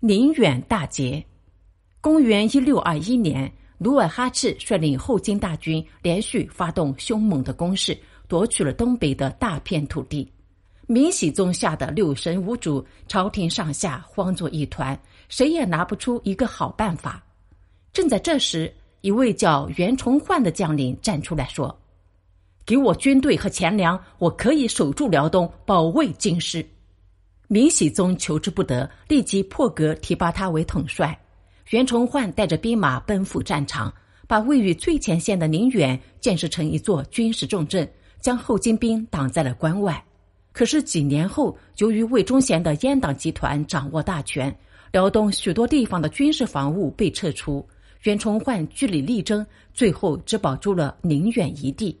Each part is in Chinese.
宁远大捷。公元一六二一年，努尔哈赤率领后金大军连续发动凶猛的攻势，夺取了东北的大片土地。明熹宗吓得六神无主，朝廷上下慌作一团，谁也拿不出一个好办法。正在这时，一位叫袁崇焕的将领站出来说：“给我军队和钱粮，我可以守住辽东，保卫京师。”明熹宗求之不得，立即破格提拔他为统帅。袁崇焕带着兵马奔赴战场，把位于最前线的宁远建设成一座军事重镇，将后金兵挡在了关外。可是几年后，由于魏忠贤的阉党集团掌握大权，辽东许多地方的军事防务被撤出，袁崇焕据理力争，最后只保住了宁远一地。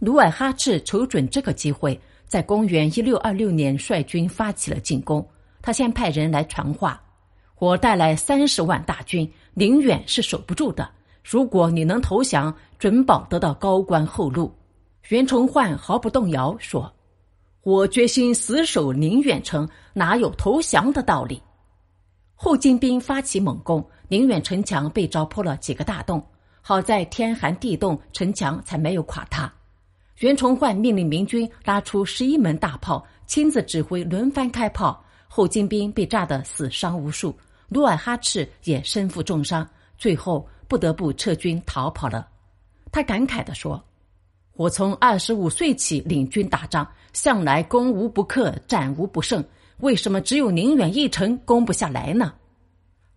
努尔哈赤瞅准这个机会，在公元一六二六年率军发起了进攻。他先派人来传话：“我带来三十万大军，宁远是守不住的。如果你能投降，准保得到高官厚禄。”袁崇焕毫不动摇说。我决心死守宁远城，哪有投降的道理？后金兵发起猛攻，宁远城墙被凿破了几个大洞，好在天寒地冻，城墙才没有垮塌。袁崇焕命令明军拉出十一门大炮，亲自指挥轮番开炮，后金兵被炸得死伤无数，努尔哈赤也身负重伤，最后不得不撤军逃跑了。他感慨地说。我从二十五岁起领军打仗，向来攻无不克，战无不胜。为什么只有宁远一城攻不下来呢？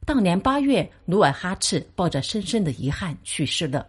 当年八月，努尔哈赤抱着深深的遗憾去世了。